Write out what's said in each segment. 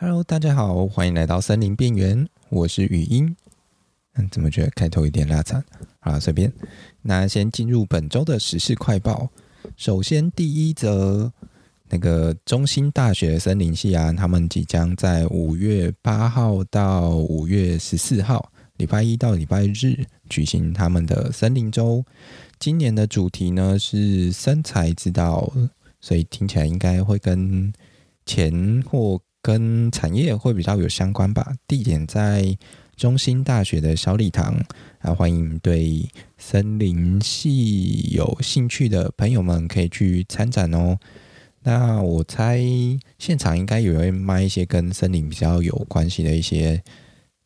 Hello，大家好，欢迎来到森林边缘，我是语音。嗯，怎么觉得开头有点拉长？好，随便。那先进入本周的时事快报。首先，第一则，那个中兴大学森林系啊，他们即将在五月八号到五月十四号，礼拜一到礼拜日举行他们的森林周。今年的主题呢是生财之道，所以听起来应该会跟钱或跟产业会比较有相关吧。地点在中兴大学的小礼堂，啊，欢迎对森林系有兴趣的朋友们可以去参展哦。那我猜现场应该有人卖一些跟森林比较有关系的一些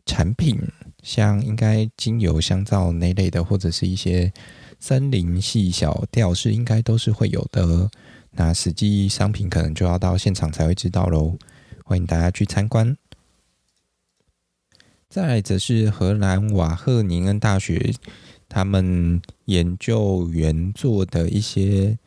产品，像应该精油、香皂那类的，或者是一些森林系小吊饰，应该都是会有的。那实际商品可能就要到现场才会知道喽。欢迎大家去参观。再来则是荷兰瓦赫宁恩大学他们研究员做的一些，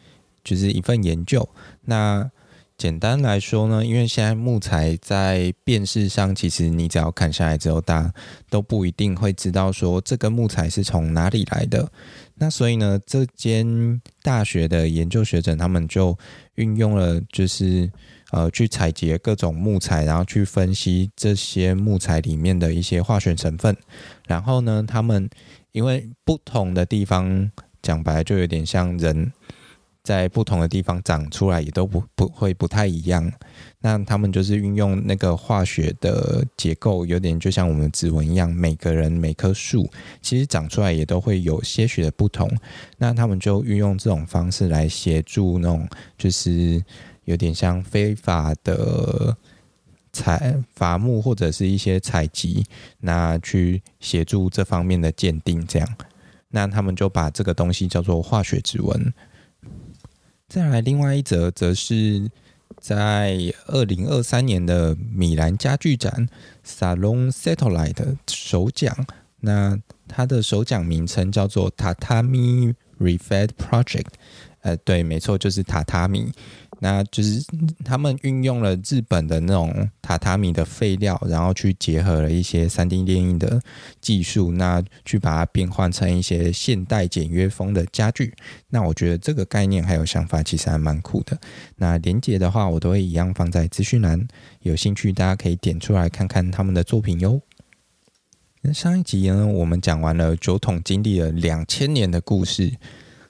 就是一份研究。那简单来说呢，因为现在木材在辨识上，其实你只要砍下来之后，大家都不一定会知道说这个木材是从哪里来的。那所以呢，这间大学的研究学者他们就运用了，就是。呃，去采集各种木材，然后去分析这些木材里面的一些化学成分。然后呢，他们因为不同的地方，讲白就有点像人在不同的地方长出来，也都不不会不太一样。那他们就是运用那个化学的结构，有点就像我们指纹一样，每个人每棵树其实长出来也都会有些许的不同。那他们就运用这种方式来协助那种就是。有点像非法的采伐木或者是一些采集，那去协助这方面的鉴定，这样，那他们就把这个东西叫做化学指纹。再来，另外一则则是在二零二三年的米兰家具展 Salon Satellite 首奖，那它的首奖名称叫做 Tatami Refed Project，呃，对，没错，就是榻榻米。那就是他们运用了日本的那种榻榻米的废料，然后去结合了一些三 D 列印的技术，那去把它变换成一些现代简约风的家具。那我觉得这个概念还有想法，其实还蛮酷的。那连结的话，我都会一样放在资讯栏，有兴趣大家可以点出来看看他们的作品哟。那上一集呢，我们讲完了酒桶经历了两千年的故事。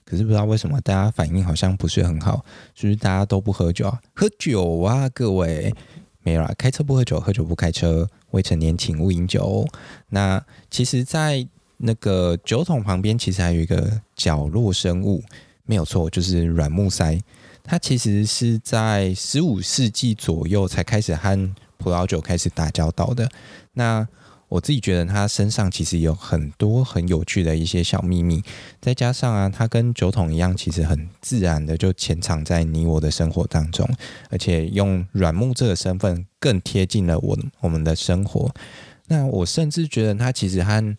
可是不知道为什么大家反应好像不是很好，是不是大家都不喝酒啊？喝酒啊，各位没有啦，开车不喝酒，喝酒不开车，未成年请勿饮酒。那其实，在那个酒桶旁边，其实还有一个角落生物，没有错，就是软木塞。它其实是在十五世纪左右才开始和葡萄酒开始打交道的。那我自己觉得他身上其实有很多很有趣的一些小秘密，再加上啊，他跟酒桶一样，其实很自然的就潜藏在你我的生活当中，而且用软木这个身份更贴近了我我们的生活。那我甚至觉得他其实和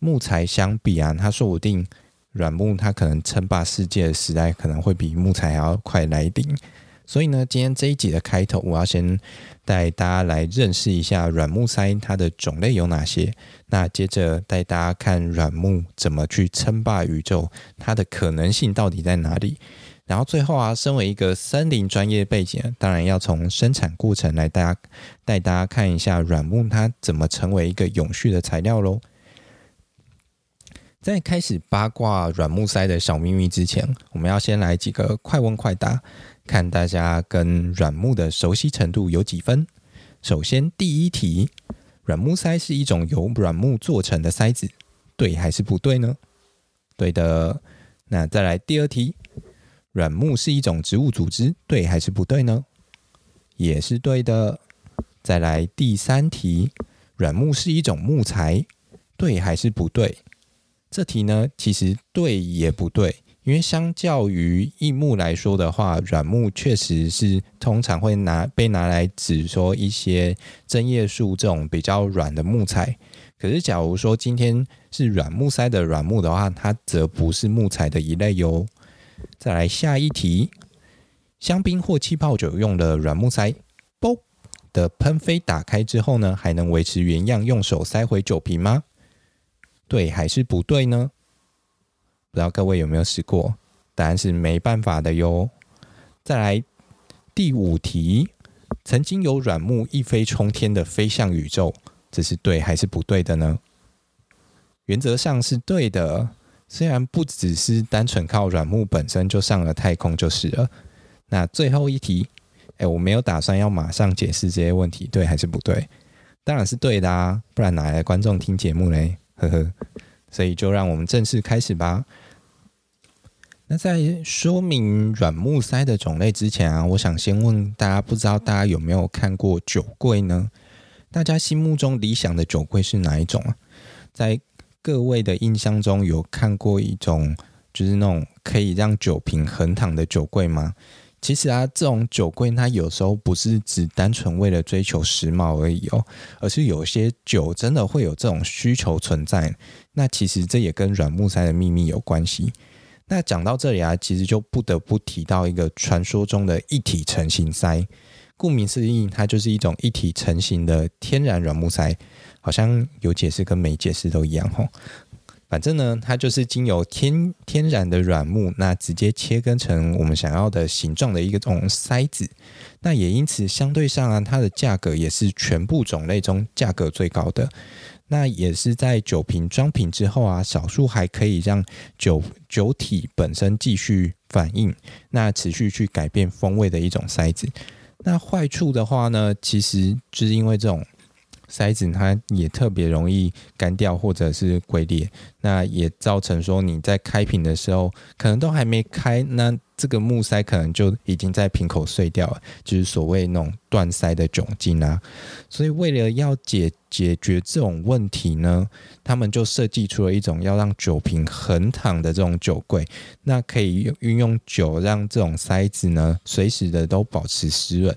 木材相比啊，他说不定软木它可能称霸世界的时代可能会比木材还要快来临。所以呢，今天这一集的开头，我要先带大家来认识一下软木塞它的种类有哪些。那接着带大家看软木怎么去称霸宇宙，它的可能性到底在哪里。然后最后啊，身为一个森林专业背景，当然要从生产过程来大家带大家看一下软木它怎么成为一个永续的材料喽。在开始八卦软木塞的小秘密之前，我们要先来几个快问快答。看大家跟软木的熟悉程度有几分？首先，第一题，软木塞是一种由软木做成的塞子，对还是不对呢？对的。那再来第二题，软木是一种植物组织，对还是不对呢？也是对的。再来第三题，软木是一种木材，对还是不对？这题呢，其实对也不对。因为相较于硬木来说的话，软木确实是通常会拿被拿来指说一些针叶树这种比较软的木材。可是，假如说今天是软木塞的软木的话，它则不是木材的一类哟。再来下一题，香槟或气泡酒用的软木塞，啵的喷飞打开之后呢，还能维持原样，用手塞回酒瓶吗？对还是不对呢？不知道各位有没有试过？答案是没办法的哟。再来第五题，曾经有软木一飞冲天的飞向宇宙，这是对还是不对的呢？原则上是对的，虽然不只是单纯靠软木本身就上了太空就是了。那最后一题，哎，我没有打算要马上解释这些问题，对还是不对？当然是对的啊，不然哪来的观众听节目嘞？呵呵，所以就让我们正式开始吧。那在说明软木塞的种类之前啊，我想先问大家，不知道大家有没有看过酒柜呢？大家心目中理想的酒柜是哪一种啊？在各位的印象中，有看过一种就是那种可以让酒瓶横躺的酒柜吗？其实啊，这种酒柜它有时候不是只单纯为了追求时髦而已哦，而是有些酒真的会有这种需求存在。那其实这也跟软木塞的秘密有关系。那讲到这里啊，其实就不得不提到一个传说中的一体成型塞。顾名思义，它就是一种一体成型的天然软木塞，好像有解释跟没解释都一样吼。反正呢，它就是经由天天然的软木，那直接切割成我们想要的形状的一个这种塞子。那也因此，相对上啊，它的价格也是全部种类中价格最高的。那也是在酒瓶装瓶之后啊，少数还可以让酒酒体本身继续反应，那持续去改变风味的一种塞子。那坏处的话呢，其实就是因为这种塞子它也特别容易干掉或者是龟裂，那也造成说你在开瓶的时候可能都还没开那。这个木塞可能就已经在瓶口碎掉了，就是所谓那种断塞的窘境啊。所以为了要解解决这种问题呢，他们就设计出了一种要让酒瓶横躺的这种酒柜，那可以运用酒让这种塞子呢随时的都保持湿润。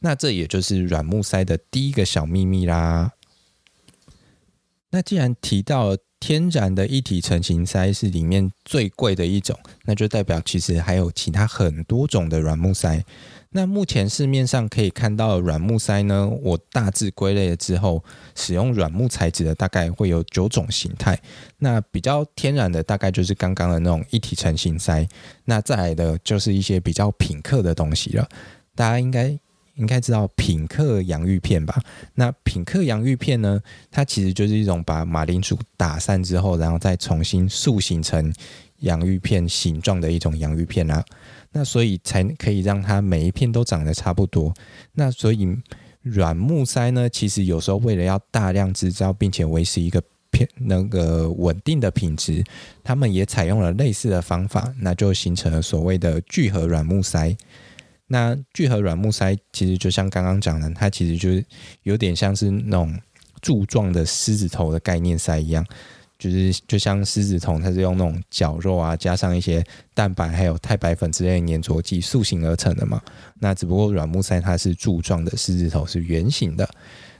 那这也就是软木塞的第一个小秘密啦。那既然提到。天然的一体成型塞是里面最贵的一种，那就代表其实还有其他很多种的软木塞。那目前市面上可以看到软木塞呢，我大致归类了之后，使用软木材质的大概会有九种形态。那比较天然的大概就是刚刚的那种一体成型塞，那再来的就是一些比较品客的东西了。大家应该。应该知道品客洋芋片吧？那品客洋芋片呢？它其实就是一种把马铃薯打散之后，然后再重新塑形成洋芋片形状的一种洋芋片啊。那所以才可以让它每一片都长得差不多。那所以软木塞呢，其实有时候为了要大量制造，并且维持一个片那个稳定的品质，他们也采用了类似的方法，那就形成了所谓的聚合软木塞。那聚合软木塞其实就像刚刚讲的，它其实就是有点像是那种柱状的狮子头的概念塞一样，就是就像狮子头，它是用那种绞肉啊，加上一些蛋白还有太白粉之类的粘着剂塑形而成的嘛。那只不过软木塞它是柱状的，狮子头是圆形的。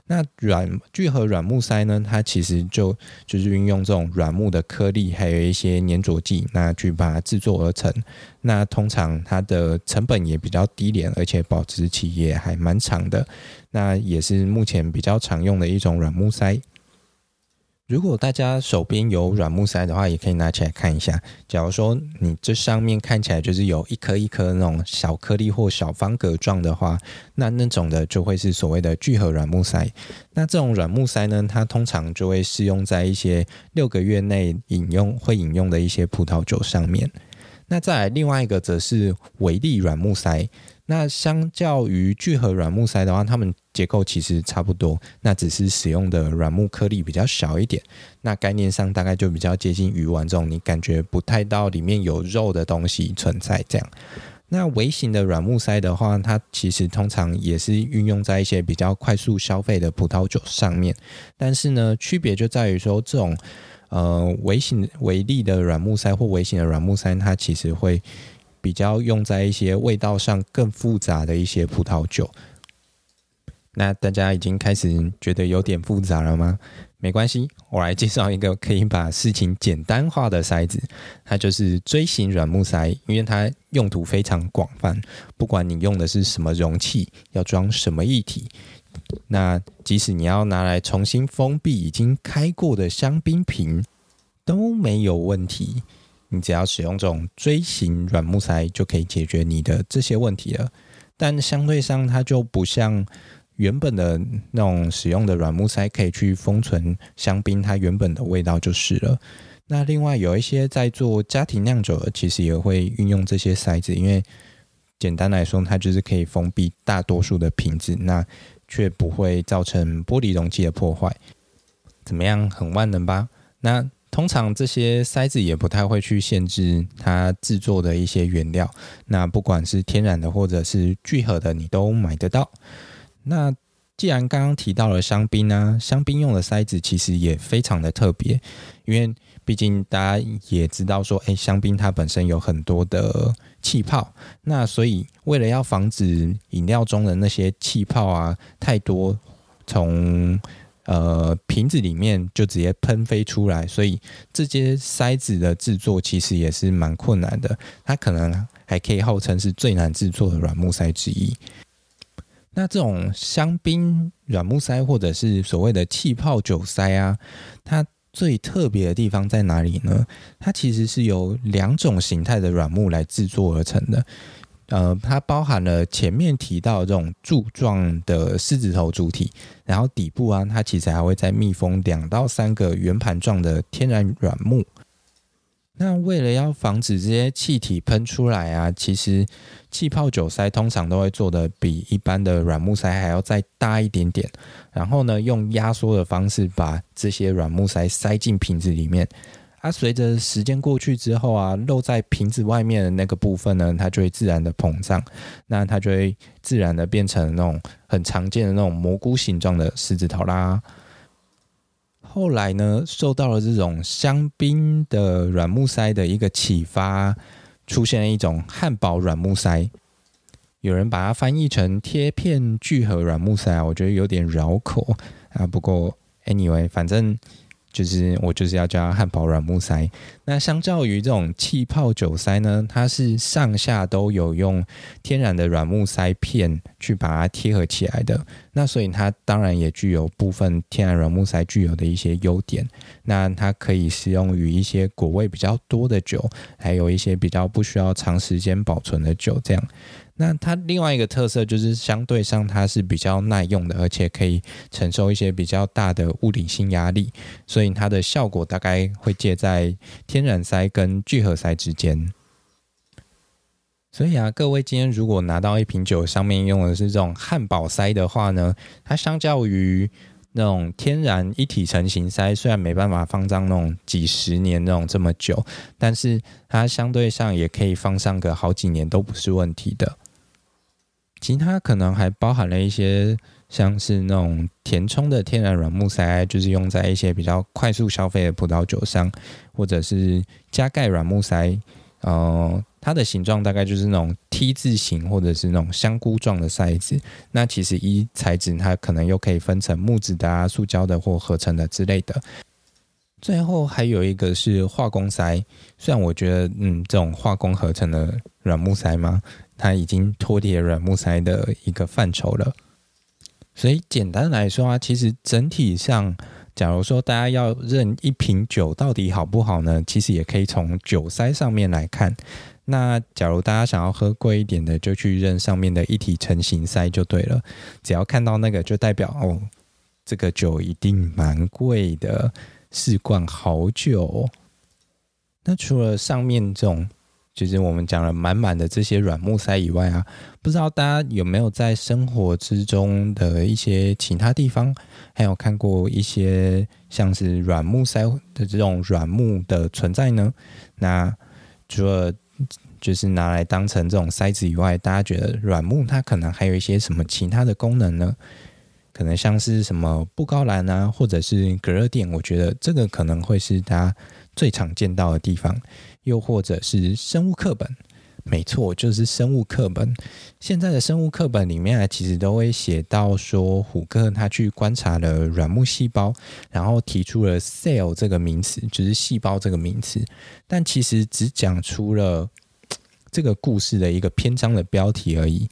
那软聚合软木塞呢？它其实就就是运用这种软木的颗粒，还有一些粘着剂，那去把它制作而成。那通常它的成本也比较低廉，而且保质期也还蛮长的。那也是目前比较常用的一种软木塞。如果大家手边有软木塞的话，也可以拿起来看一下。假如说你这上面看起来就是有一颗一颗那种小颗粒或小方格状的话，那那种的就会是所谓的聚合软木塞。那这种软木塞呢，它通常就会适用在一些六个月内饮用会饮用的一些葡萄酒上面。那再来另外一个则是微粒软木塞。那相较于聚合软木塞的话，它们结构其实差不多，那只是使用的软木颗粒比较小一点。那概念上大概就比较接近鱼丸这种，你感觉不太到里面有肉的东西存在这样。那微型的软木塞的话，它其实通常也是运用在一些比较快速消费的葡萄酒上面，但是呢，区别就在于说这种呃微型微粒的软木塞或微型的软木塞，它其实会。比较用在一些味道上更复杂的一些葡萄酒，那大家已经开始觉得有点复杂了吗？没关系，我来介绍一个可以把事情简单化的塞子，它就是锥形软木塞，因为它用途非常广泛，不管你用的是什么容器，要装什么液体，那即使你要拿来重新封闭已经开过的香槟瓶都没有问题，你只要使用这种锥形软木塞就可以解决你的这些问题了。但相对上，它就不像原本的那种使用的软木塞可以去封存香槟它原本的味道就是了。那另外有一些在做家庭酿酒的，其实也会运用这些塞子，因为简单来说，它就是可以封闭大多数的瓶子，那却不会造成玻璃容器的破坏。怎么样，很万能吧？那通常这些塞子也不太会去限制它制作的一些原料，那不管是天然的或者是聚合的，你都买得到。那既然刚刚提到了香槟呢，香槟用的塞子其实也非常的特别，因为毕竟大家也知道说，哎，香槟它本身有很多的气泡，那所以为了要防止饮料中的那些气泡啊太多，从呃瓶子里面就直接喷飞出来，所以这些塞子的制作其实也是蛮困难的，它可能还可以号称是最难制作的软木塞之一。那这种香槟软木塞或者是所谓的气泡酒塞啊，它最特别的地方在哪里呢？它其实是由两种形态的软木来制作而成的。呃，它包含了前面提到这种柱状的狮子头主体，然后底部啊，它其实还会再密封两到三个圆盘状的天然软木。那为了要防止这些气体喷出来啊，其实气泡酒塞通常都会做得比一般的软木塞还要再大一点点，然后呢，用压缩的方式把这些软木塞塞进瓶子里面。啊，随着时间过去之后啊，露在瓶子外面的那个部分呢，它就会自然的膨胀，那它就会自然的变成那种很常见的那种蘑菇形状的狮子头啦。后来呢，受到了这种香槟的软木塞的一个启发，出现了一种汉堡软木塞。有人把它翻译成贴片聚合软木塞，我觉得有点绕口啊。不过，anyway，反正。就是我就是要叫汉堡软木塞。那相较于这种气泡酒塞呢，它是上下都有用天然的软木塞片去把它贴合起来的。那所以它当然也具有部分天然软木塞具有的一些优点。那它可以适用于一些果味比较多的酒，还有一些比较不需要长时间保存的酒，这样。那它另外一个特色就是相对上它是比较耐用的，而且可以承受一些比较大的物理性压力，所以它的效果大概会介在天然塞跟聚合塞之间。所以啊，各位今天如果拿到一瓶酒上面用的是这种汉堡塞的话呢，它相较于那种天然一体成型塞，虽然没办法放上那种几十年那种这么久，但是它相对上也可以放上个好几年都不是问题的。其他可能还包含了一些像是那种填充的天然软木塞，就是用在一些比较快速消费的葡萄酒上，或者是加盖软木塞，呃，它的形状大概就是那种 T 字形或者是那种香菇状的塞子。那其实一材质，它可能又可以分成木质的啊、塑胶的或合成的之类的。最后还有一个是化工塞，虽然我觉得，嗯，这种化工合成的软木塞嘛。它已经脱离了软木塞的一个范畴了，所以简单来说啊，其实整体上，假如说大家要认一瓶酒到底好不好呢？其实也可以从酒塞上面来看。那假如大家想要喝贵一点的，就去认上面的一体成型塞就对了。只要看到那个，就代表哦，这个酒一定蛮贵的，试罐好酒。那除了上面这种。就是我们讲了满满的这些软木塞以外啊，不知道大家有没有在生活之中的一些其他地方，还有看过一些像是软木塞的这种软木的存在呢？那除了就是拿来当成这种塞子以外，大家觉得软木它可能还有一些什么其他的功能呢？可能像是什么布告栏啊，或者是隔热垫，我觉得这个可能会是大家最常见到的地方。又或者是生物课本，没错，就是生物课本。现在的生物课本里面，其实都会写到说，虎克他去观察了软木细胞，然后提出了 “cell” 这个名词，就是细胞这个名词。但其实只讲出了 这个故事的一个篇章的标题而已。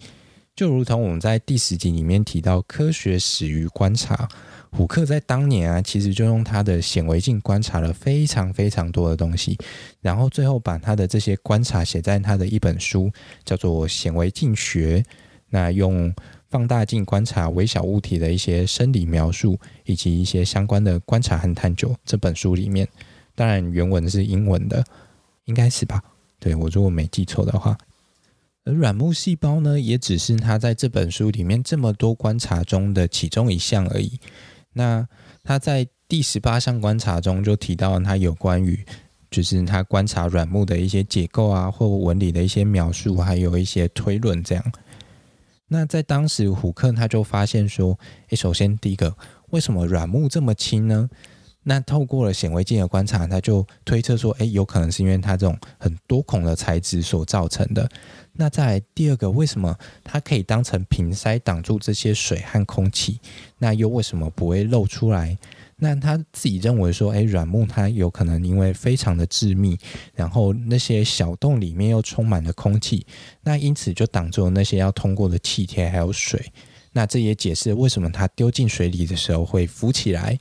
就如同我们在第十集里面提到，科学始于观察。虎克在当年啊，其实就用他的显微镜观察了非常非常多的东西，然后最后把他的这些观察写在他的一本书，叫做《显微镜学》。那用放大镜观察微小物体的一些生理描述，以及一些相关的观察和探究，这本书里面，当然原文是英文的，应该是吧？对，我如果没记错的话。而软木细胞呢，也只是他在这本书里面这么多观察中的其中一项而已。那他在第十八项观察中就提到，他有关于就是他观察软木的一些结构啊，或纹理的一些描述，还有一些推论这样。那在当时，虎克他就发现说，诶，首先第一个，为什么软木这么轻呢？那透过了显微镜的观察，他就推测说，诶，有可能是因为它这种很多孔的材质所造成的。那再来第二个，为什么它可以当成瓶塞挡住这些水和空气？那又为什么不会漏出来？那他自己认为说，诶，软木它有可能因为非常的致密，然后那些小洞里面又充满了空气，那因此就挡住了那些要通过的气体还有水。那这也解释为什么它丢进水里的时候会浮起来。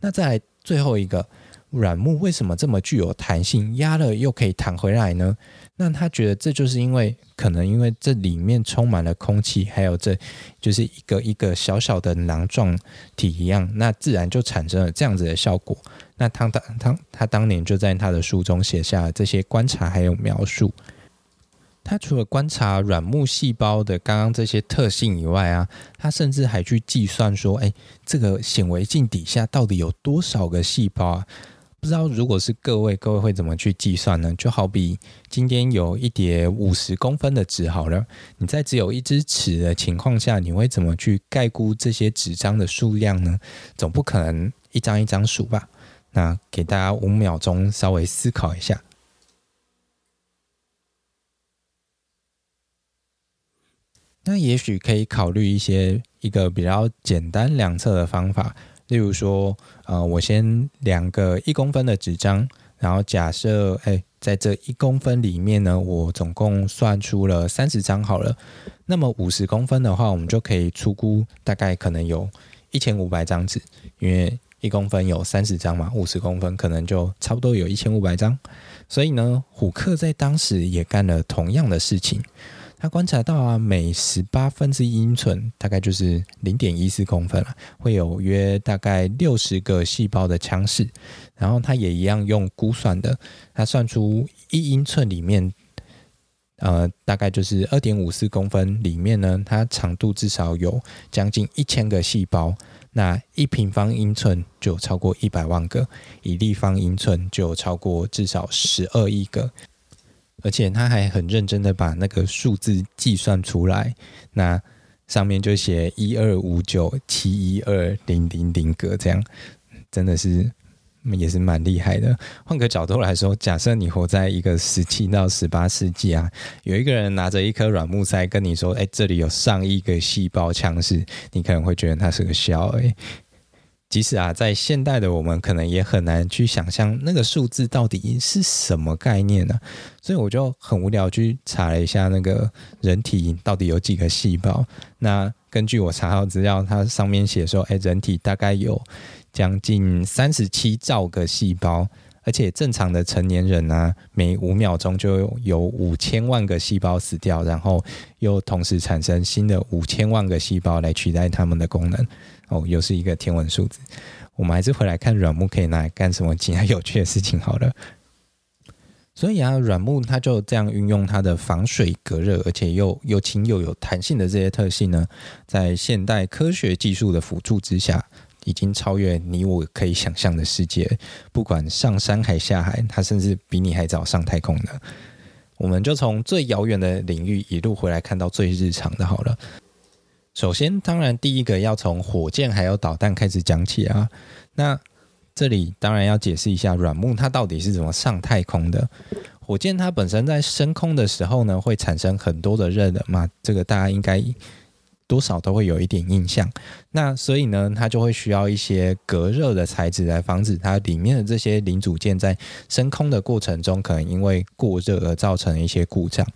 那再来。最后一个软木为什么这么具有弹性，压了又可以弹回来呢？那他觉得这就是因为可能因为这里面充满了空气，还有这就是一个一个小小的囊状体一样，那自然就产生了这样子的效果。那他当他他当年就在他的书中写下了这些观察还有描述。他除了观察软木细胞的刚刚这些特性以外啊，他甚至还去计算说，哎，这个显微镜底下到底有多少个细胞啊？不知道如果是各位，各位会怎么去计算呢？就好比今天有一叠五十公分的纸好了，你在只有一支尺的情况下，你会怎么去概估这些纸张的数量呢？总不可能一张一张数吧？那给大家五秒钟稍微思考一下。那也许可以考虑一些一个比较简单量测的方法，例如说，呃，我先量个一公分的纸张，然后假设，哎，在这一公分里面呢，我总共算出了三十张好了。那么五十公分的话，我们就可以出估大概可能有一千五百张纸，因为一公分有三十张嘛，五十公分可能就差不多有一千五百张。所以呢，虎克在当时也干了同样的事情。他观察到啊，每十八分之一英寸，大概就是零点一四公分了，会有约大概六十个细胞的腔室。然后他也一样用估算的，他算出一英寸里面，呃，大概就是二点五四公分里面呢，它长度至少有将近一千个细胞。那一平方英寸就超过一百万个，一立方英寸就超过至少十二亿个。而且他还很认真的把那个数字计算出来，那上面就写一二五九七一二零零零个，这样真的是也是蛮厉害的。换个角度来说，假设你活在一个十七到十八世纪啊，有一个人拿着一颗软木塞跟你说：“哎，这里有上亿个细胞腔室”，你可能会觉得他是个笑诶。即使啊，在现代的我们可能也很难去想象那个数字到底是什么概念呢、所以我就很无聊去查了一下那个人体到底有几个细胞。那根据我查到资料，它上面写说，哎，人体大概有将近三十七兆个细胞，而且正常的成年人呢、每五秒钟就有五千万个细胞死掉，然后又同时产生新的五千万个细胞来取代他们的功能。哦，又是一个天文数字。我们还是回来看软木可以拿来干什么其他有趣的事情好了。所以啊，软木它就这样运用它的防水、隔热，而且又又轻又有弹性的这些特性呢，在现代科学技术的辅助之下，已经超越你我可以想象的世界。不管上山还下海，它甚至比你还早上太空呢。我们就从最遥远的领域一路回来看到最日常的好了。首先，当然第一个要从火箭还有导弹开始讲起啊。那这里当然要解释一下软木它到底是怎么上太空的。火箭它本身在升空的时候呢，会产生很多的热能嘛，这个大家应该多少都会有一点印象。那所以呢，它就会需要一些隔热的材质来防止它里面的这些零组件在升空的过程中，可能因为过热而造成一些故障。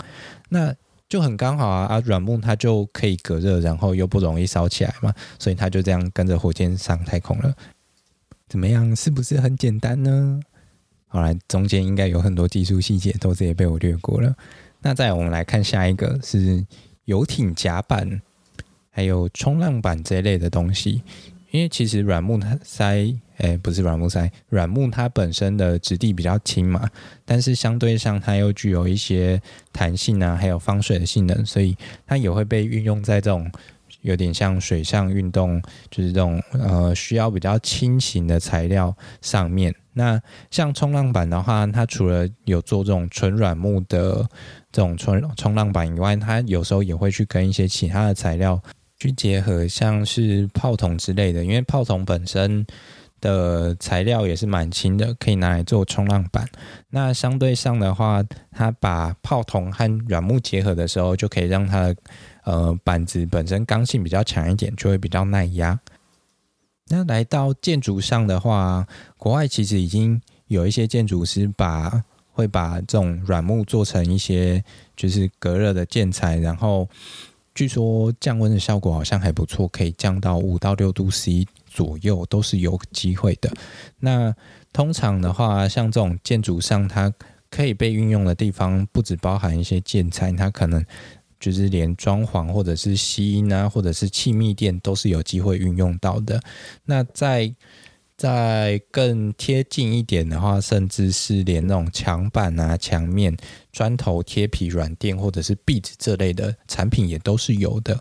那就很刚好啊啊！软木它就可以隔热，然后又不容易烧起来嘛，所以它就这样跟着火箭上太空了。怎么样？是不是很简单呢？好来，中间应该有很多技术细节都直接被我略过了。那再我们来看下一个是游艇甲板，还有冲浪板这一类的东西。因为其实软木它塞，哎，不是软木塞，软木它本身的质地比较轻嘛，但是相对上它又具有一些弹性啊，还有防水的性能，所以它也会被运用在这种有点像水上运动，就是这种呃需要比较轻型的材料上面。那像冲浪板的话，它除了有做这种纯软木的这种冲冲浪板以外，它有时候也会去跟一些其他的材料。去结合像是炮筒之类的，因为炮筒本身的材料也是蛮轻的，可以拿来做冲浪板。那相对上的话，它把炮筒和软木结合的时候，就可以让它的呃板子本身刚性比较强一点，就会比较耐压。那来到建筑上的话，国外其实已经有一些建筑师把会把这种软木做成一些就是隔热的建材，然后。据说降温的效果好像还不错，可以降到五到六度 C 左右，都是有机会的。那通常的话，像这种建筑上，它可以被运用的地方，不只包含一些建材，它可能就是连装潢或者是吸音啊，或者是气密垫，都是有机会运用到的。那在再更贴近一点的话，甚至是连那种墙板啊、墙面、砖头贴皮软垫或者是壁纸这类的产品也都是有的。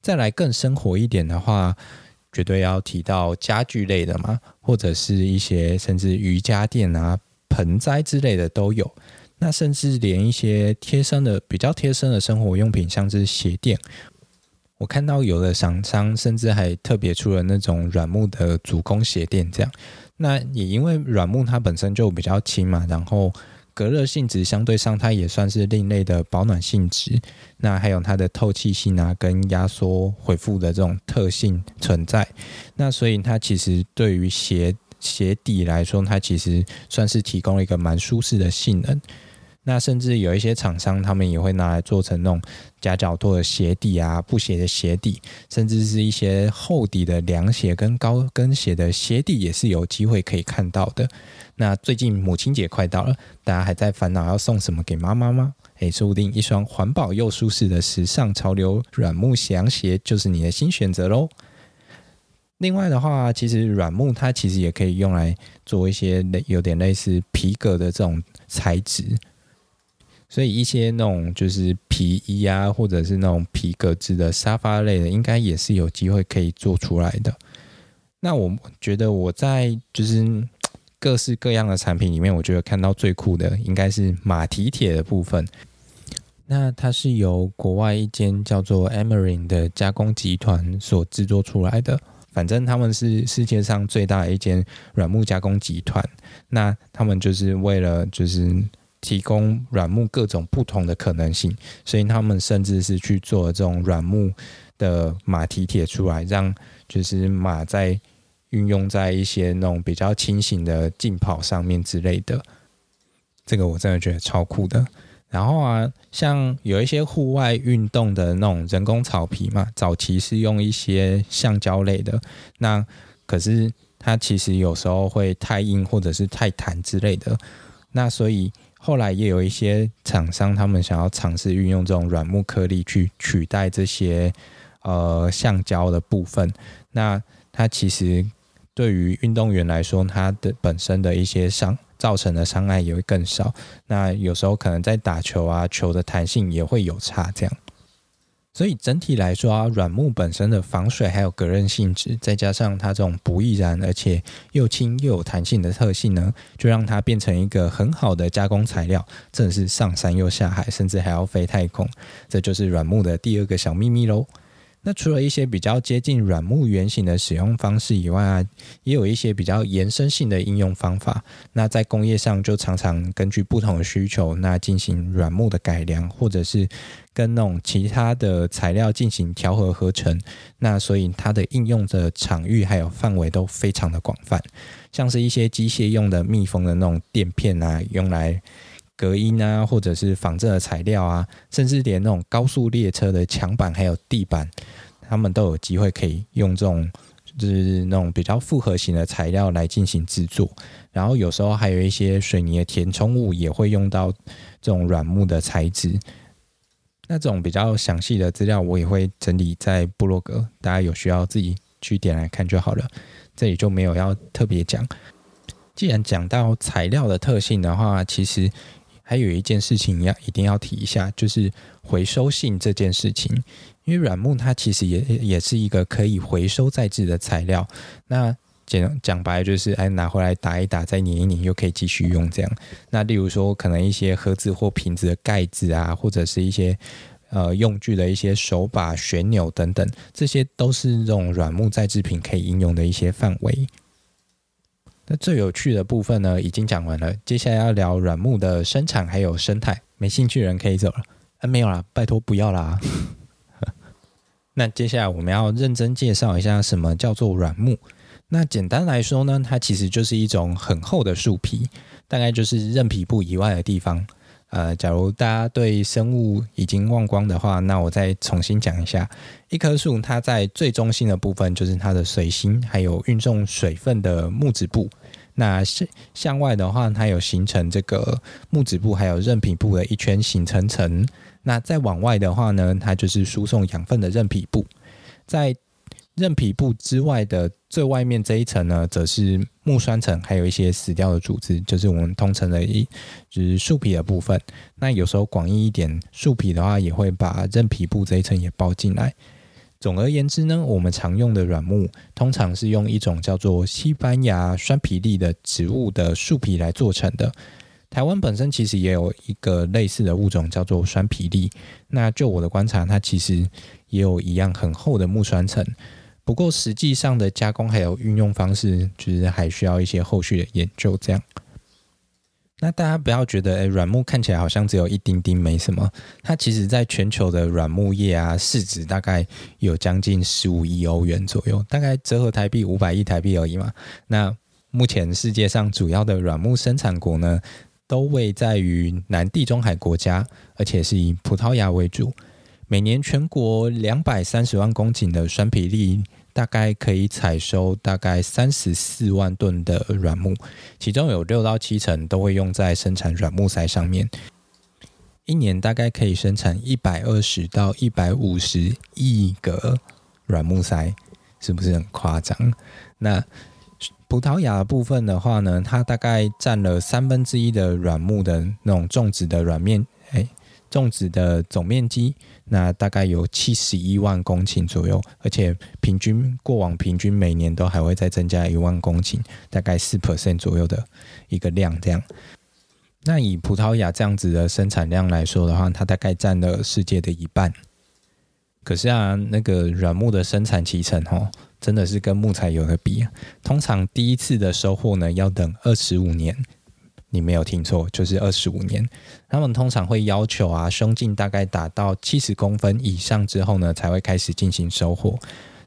再来更生活一点的话，绝对要提到家具类的嘛，或者是一些甚至瑜伽垫啊、盆栽之类的都有。那甚至连一些贴身的、比较贴身的生活用品，像是鞋垫。我看到有的厂商甚至还特别出了那种软木的主攻鞋垫，这样。那也因为软木它本身就比较轻嘛，然后隔热性质相对上它也算是另类的保暖性质。那还有它的透气性啊，跟压缩回复的这种特性存在。那所以它其实对于鞋鞋底来说，它其实算是提供了一个蛮舒适的性能。那甚至有一些厂商，他们也会拿来做成那种夹脚拖的鞋底啊，布鞋的鞋底，甚至是一些厚底的凉鞋跟高跟鞋的鞋底，也是有机会可以看到的。那最近母亲节快到了，大家还在烦恼要送什么给妈妈吗？诶，说不定一双环保又舒适的时尚潮流软木凉鞋就是你的新选择喽。另外的话，其实软木它其实也可以用来做一些类有点类似皮革的这种材质。所以一些那种就是皮衣啊，或者是那种皮革质的沙发类的，应该也是有机会可以做出来的。那我觉得我在就是各式各样的产品里面，我觉得看到最酷的应该是马蹄铁的部分。那它是由国外一间叫做 Emerald 的加工集团所制作出来的。反正他们是世界上最大的一间软木加工集团。那他们就是为了就是。提供软木各种不同的可能性，所以他们甚至是去做这种软木的马蹄铁出来，让就是马在运用在一些那种比较轻型的竞跑上面之类的。这个我真的觉得超酷的。然后啊，像有一些户外运动的那种人工草皮嘛，早期是用一些橡胶类的，那可是它其实有时候会太硬或者是太弹之类的，那所以。后来也有一些厂商，他们想要尝试运用这种软木颗粒去取代这些呃橡胶的部分。那它其实对于运动员来说，它的本身的一些伤造成的伤害也会更少。那有时候可能在打球啊，球的弹性也会有差，这样。所以整体来说啊，软木本身的防水还有隔热性质，再加上它这种不易燃而且又轻又有弹性的特性呢，就让它变成一个很好的加工材料，真的是上山又下海，甚至还要飞太空。这就是软木的第二个小秘密喽。那除了一些比较接近软木原型的使用方式以外啊，也有一些比较延伸性的应用方法。那在工业上就常常根据不同的需求，那进行软木的改良，或者是跟那种其他的材料进行调和合成。那所以它的应用的场域还有范围都非常的广泛，像是一些机械用的密封的那种垫片啊，用来隔音啊，或者是仿制的材料啊，甚至连那种高速列车的墙板还有地板，他们都有机会可以用这种就是那种比较复合型的材料来进行制作。然后有时候还有一些水泥的填充物也会用到这种软木的材质。那种比较详细的资料我也会整理在部落格，大家有需要自己去点来看就好了。这里就没有要特别讲。既然讲到材料的特性的话，其实。还有一件事情要一定要提一下，就是回收性这件事情。因为软木它其实也也是一个可以回收再制的材料。那讲讲白就是，哎，拿回来打一打，再拧一拧，又可以继续用这样。那例如说，可能一些盒子或瓶子的盖子啊，或者是一些呃用具的一些手把、旋钮等等，这些都是这种软木再制品可以应用的一些范围。那最有趣的部分呢，已经讲完了。接下来要聊软木的生产还有生态，没兴趣的人可以走了。啊，没有啦，拜托不要啦。那接下来我们要认真介绍一下什么叫做软木。那简单来说呢，它其实就是一种很厚的树皮，大概就是韧皮部以外的地方。呃，假如大家对生物已经忘光的话，那我再重新讲一下。一棵树它在最中心的部分就是它的髓心，还有运送水分的木质部。那向向外的话，它有形成这个木质部，还有韧皮部的一圈形成层。那再往外的话呢，它就是输送养分的韧皮部。在韧皮部之外的最外面这一层呢，则是木栓层，还有一些死掉的组织，就是我们通称的一就是树皮的部分。那有时候广义一点，树皮的话也会把韧皮部这一层也包进来。总而言之呢，我们常用的软木通常是用一种叫做西班牙栓皮粒的植物的树皮来做成的。台湾本身其实也有一个类似的物种叫做栓皮粒。那就我的观察，它其实也有一样很厚的木栓层。不过实际上的加工还有运用方式，就是还需要一些后续的研究。这样，那大家不要觉得，诶，软木看起来好像只有一丁丁没什么。它其实在全球的软木业啊，市值大概有将近十五亿欧元左右，大概折合台币五百亿台币而已嘛。那目前世界上主要的软木生产国呢，都位在于南地中海国家，而且是以葡萄牙为主。每年全国两百三十万公顷的栓皮櫟。大概可以采收大概三十四万吨的软木，其中有六到七成都会用在生产软木塞上面。一年大概可以生产一百二十到一百五十亿个软木塞，是不是很夸张？那葡萄牙部分的话呢，它大概占了三分之一的软木的那种种植的软面，哎，种植的总面积。那大概有七十一万公顷左右，而且平均过往平均每年都还会再增加一万公顷，大概四 percent 左右的一个量这样。那以葡萄牙这样子的生产量来说的话，它大概占了世界的一半。可是啊，那个软木的生产期程哦，真的是跟木材有得比啊。通常第一次的收获呢，要等二十五年。你没有听错，就是二十五年。他们通常会要求啊，胸径大概达到七十公分以上之后呢，才会开始进行收获。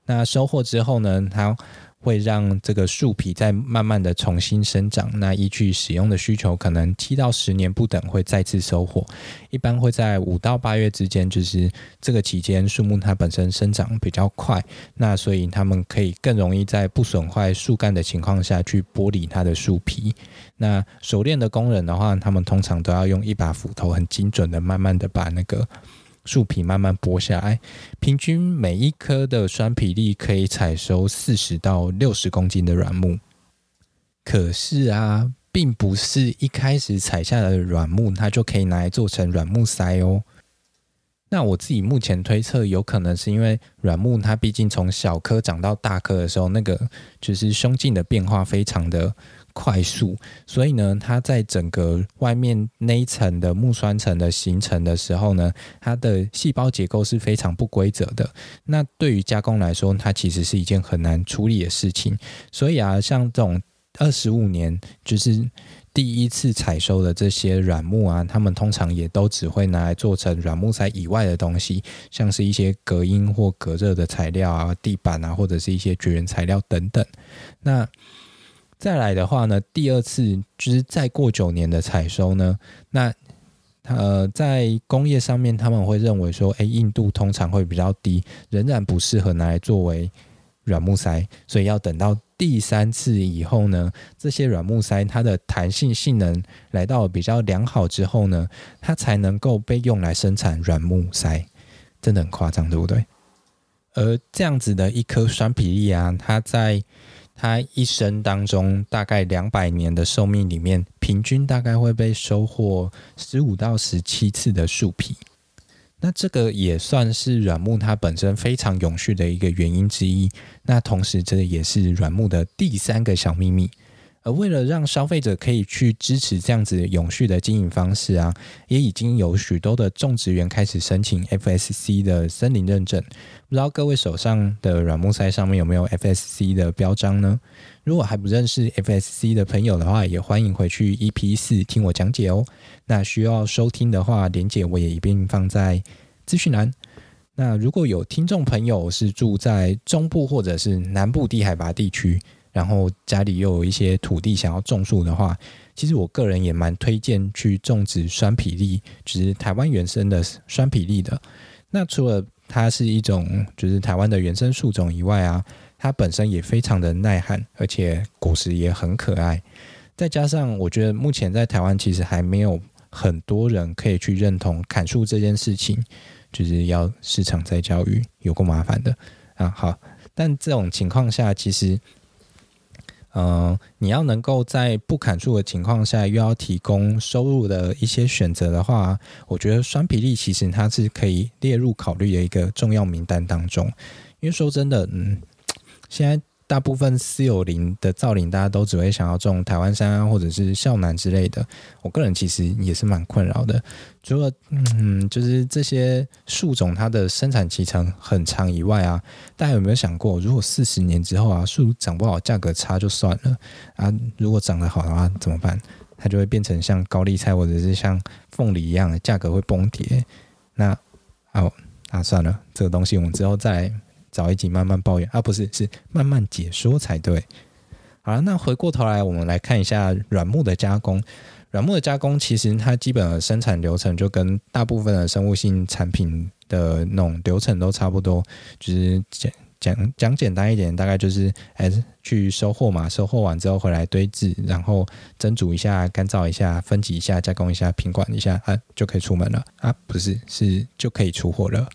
那收获之后呢，它会让这个树皮再慢慢的重新生长。那依据使用的需求，可能七到十年不等会再次收获。一般会在五到八月之间，就是这个期间树木它本身生长比较快，那所以他们可以更容易在不损坏树干的情况下去剥离它的树皮。那熟练的工人的话，他们通常都要用一把斧头，很精准的慢慢的把那个。树皮慢慢剥下来，平均每一颗的酸皮粒可以采收四十到六十公斤的软木。可是啊，并不是一开始采下来的软木，它就可以拿来做成软木塞哦。那我自己目前推测，有可能是因为软木它毕竟从小颗长到大颗的时候，那个就是胸径的变化非常的。快速，所以呢，它在整个外面那一层的木栓层的形成的时候呢，它的细胞结构是非常不规则的。那对于加工来说，它其实是一件很难处理的事情。所以啊，像这种二十五年就是第一次采收的这些软木啊，他们通常也都只会拿来做成软木塞以外的东西，像是一些隔音或隔热的材料啊、地板啊，或者是一些绝缘材料等等。那再来的话呢，第二次就是再过九年的采收呢，那呃，在工业上面，他们会认为说，诶，硬度通常会比较低，仍然不适合拿来作为软木塞，所以要等到第三次以后呢，这些软木塞它的弹性性能来到比较良好之后呢，它才能够被用来生产软木塞，真的很夸张，对不对？而这样子的一颗栓皮粒啊，它在它一生当中大概两百年的寿命里面，平均大概会被收获十五到十七次的树皮。那这个也算是软木它本身非常永续的一个原因之一。那同时，这也是软木的第三个小秘密。而为了让消费者可以去支持这样子永续的经营方式啊，也已经有许多的种植园开始申请 FSC 的森林认证。不知道各位手上的软木塞上面有没有 FSC 的标章呢？如果还不认识 FSC 的朋友的话，也欢迎回去 EP 四听我讲解哦。那需要收听的话，连结我也一并放在资讯栏。那如果有听众朋友是住在中部或者是南部低海拔地区，然后家里又有一些土地想要种树的话，其实我个人也蛮推荐去种植酸皮櫟，就是台湾原生的酸皮櫟的。那除了它是一种就是台湾的原生树种以外啊，它本身也非常的耐旱，而且果实也很可爱。再加上我觉得目前在台湾其实还没有很多人可以去认同砍树这件事情，就是要市场再教育，有够麻烦的啊。好，但这种情况下其实。嗯、呃，你要能够在不砍树的情况下，又要提供收入的一些选择的话，我觉得栓皮櫟其实它是可以列入考虑的一个重要名单当中。因为说真的，嗯，现在。大部分私有林的造林，大家都只会想要种台湾杉啊，或者是肖楠之类的。我个人其实也是蛮困扰的，除了嗯，就是这些树种它的生产期长很长以外啊，大家有没有想过，如果四十年之后啊，树长不好，价格差就算了啊，如果长得好的话怎么办？它就会变成像高丽菜或者是像凤梨一样价格会崩跌。那哦，啊算了，这个东西我们之后再。早一集慢慢抱怨啊，不是，是慢慢解说才对。好了，那回过头来，我们来看一下软木的加工。软木的加工其实它基本的生产流程就跟大部分的生物性产品的那种流程都差不多，就是讲讲讲简单一点，大概就是哎去收获嘛，收获完之后回来堆置，然后蒸煮一下、干燥一下、分级一下、加工一下、品管一下啊，就可以出门了啊，不是，是就可以出货了。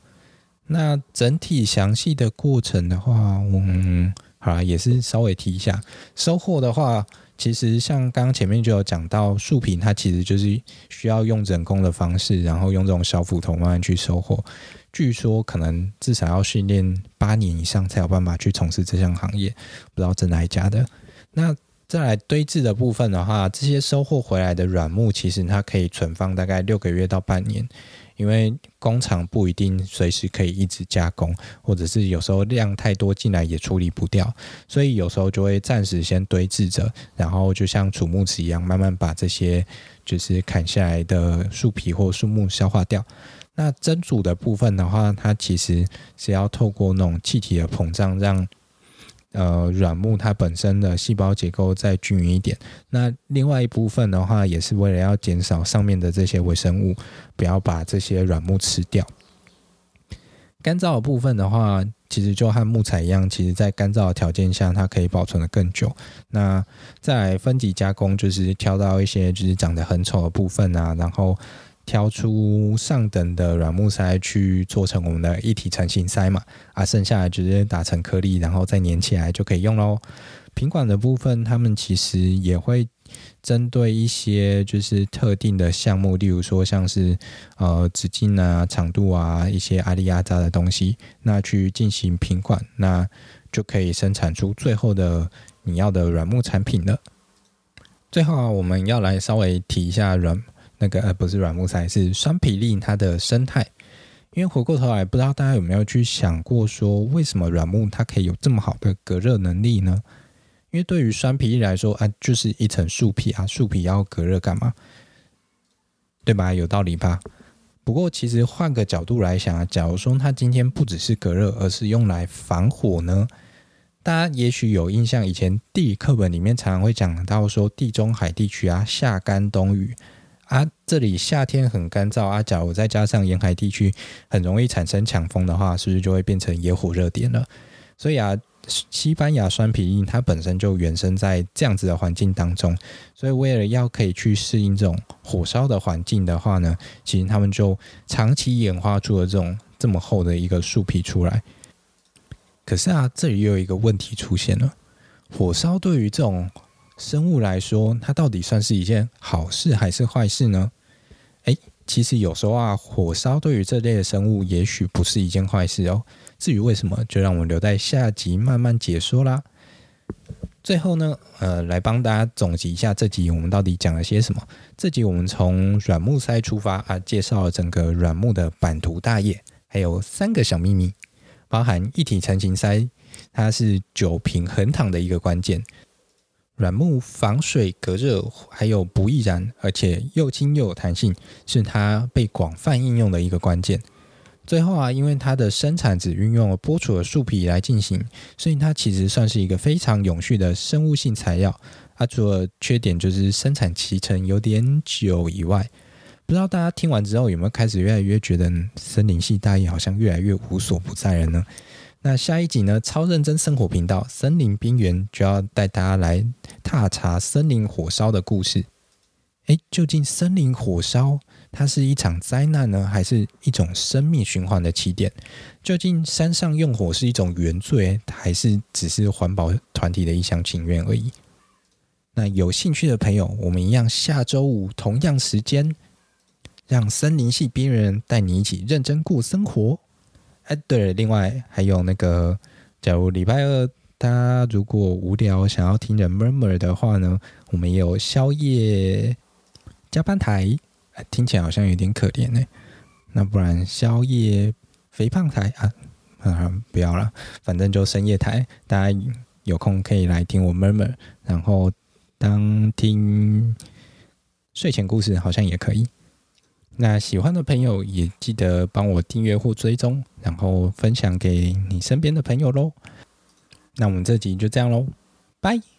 那整体详细的过程的话，嗯，好啦，也是稍微提一下。收获的话，其实像刚刚前面就有讲到，树皮它其实就是需要用人工的方式，然后用这种小斧头慢慢去收获。据说可能至少要训练八年以上才有办法去从事这项行业，不知道真的还假的。那再来堆置的部分的话，这些收获回来的软木，其实它可以存放大概六个月到半年。因为工厂不一定随时可以一直加工，或者是有时候量太多进来也处理不掉，所以有时候就会暂时先堆置着，然后就像储木池一样，慢慢把这些就是砍下来的树皮或树木消化掉。那蒸煮的部分的话，它其实是要透过那种气体的膨胀，让呃，软木它本身的细胞结构再均匀一点。那另外一部分的话，也是为了要减少上面的这些微生物，不要把这些软木吃掉。干燥的部分的话，其实就和木材一样，其实在干燥的条件下，它可以保存得更久。那再分级加工，就是挑到一些就是长得很丑的部分啊，然后。挑出上等的软木塞去做成我们的一体成型塞嘛，啊，剩下来直接打成颗粒，然后再粘起来就可以用喽。品管的部分，他们其实也会针对一些就是特定的项目，例如说像是呃直径啊、长度啊一些阿里压扎的东西，那去进行品管，那就可以生产出最后的你要的软木产品了。最后啊，我们要来稍微提一下软。那个呃不是软木塞，是栓皮櫟它的生态。因为回过头来，不知道大家有没有去想过，说为什么软木它可以有这么好的隔热能力呢？因为对于酸皮櫟来说啊，就是一层树皮啊，树皮要隔热干嘛？对吧？有道理吧？不过其实换个角度来想啊，假如说它今天不只是隔热，而是用来防火呢？大家也许有印象，以前地理课本里面常常会讲到说，地中海地区啊，夏干冬雨。啊，这里夏天很干燥啊，假如再加上沿海地区很容易产生强风的话，是不是就会变成野火热点了？所以啊，西班牙酸皮樱它本身就原生在这样子的环境当中，所以为了要可以去适应这种火烧的环境的话呢，其实他们就长期演化出了这种这么厚的一个树皮出来。可是啊，这里又有一个问题出现了，火烧对于这种生物来说，它到底算是一件好事还是坏事呢？诶，其实有时候啊，火烧对于这类的生物也许不是一件坏事哦。至于为什么，就让我们留在下集慢慢解说啦。最后呢，呃，来帮大家总结一下这集我们到底讲了些什么。这集我们从软木塞出发啊，介绍了整个软木的版图大业，还有三个小秘密，包含一体成型塞，它是酒瓶横躺的一个关键。软木防水隔热，还有不易燃，而且又轻又有弹性，是它被广泛应用的一个关键。最后啊，因为它的生产只运用了剥除的树皮来进行，所以它其实算是一个非常永续的生物性材料。它、除了缺点就是生产期程有点久以外，不知道大家听完之后有没有开始越来越觉得森林系大业好像越来越无所不在了呢？那下一集呢，超认真生活频道森林边缘就要带大家来踏查森林火烧的故事。诶，究竟森林火烧它是一场灾难呢，还是一种生命循环的起点？究竟山上用火是一种原罪，还是只是环保团体的一厢情愿而已？那有兴趣的朋友，我们一样下周五同样时间，让森林系边缘人带你一起认真过生活。哎，对了，另外还有那个，假如礼拜二大家如果无聊想要听人 murmur 的话呢，我们有宵夜加班台，听起来好像有点可怜呢。那不然宵夜肥胖台啊，啊，不要了，反正就深夜台，大家有空可以来听我 murmur，然后当听睡前故事好像也可以。那喜欢的朋友也记得帮我订阅或追踪，然后分享给你身边的朋友喽。那我们这集就这样喽，拜。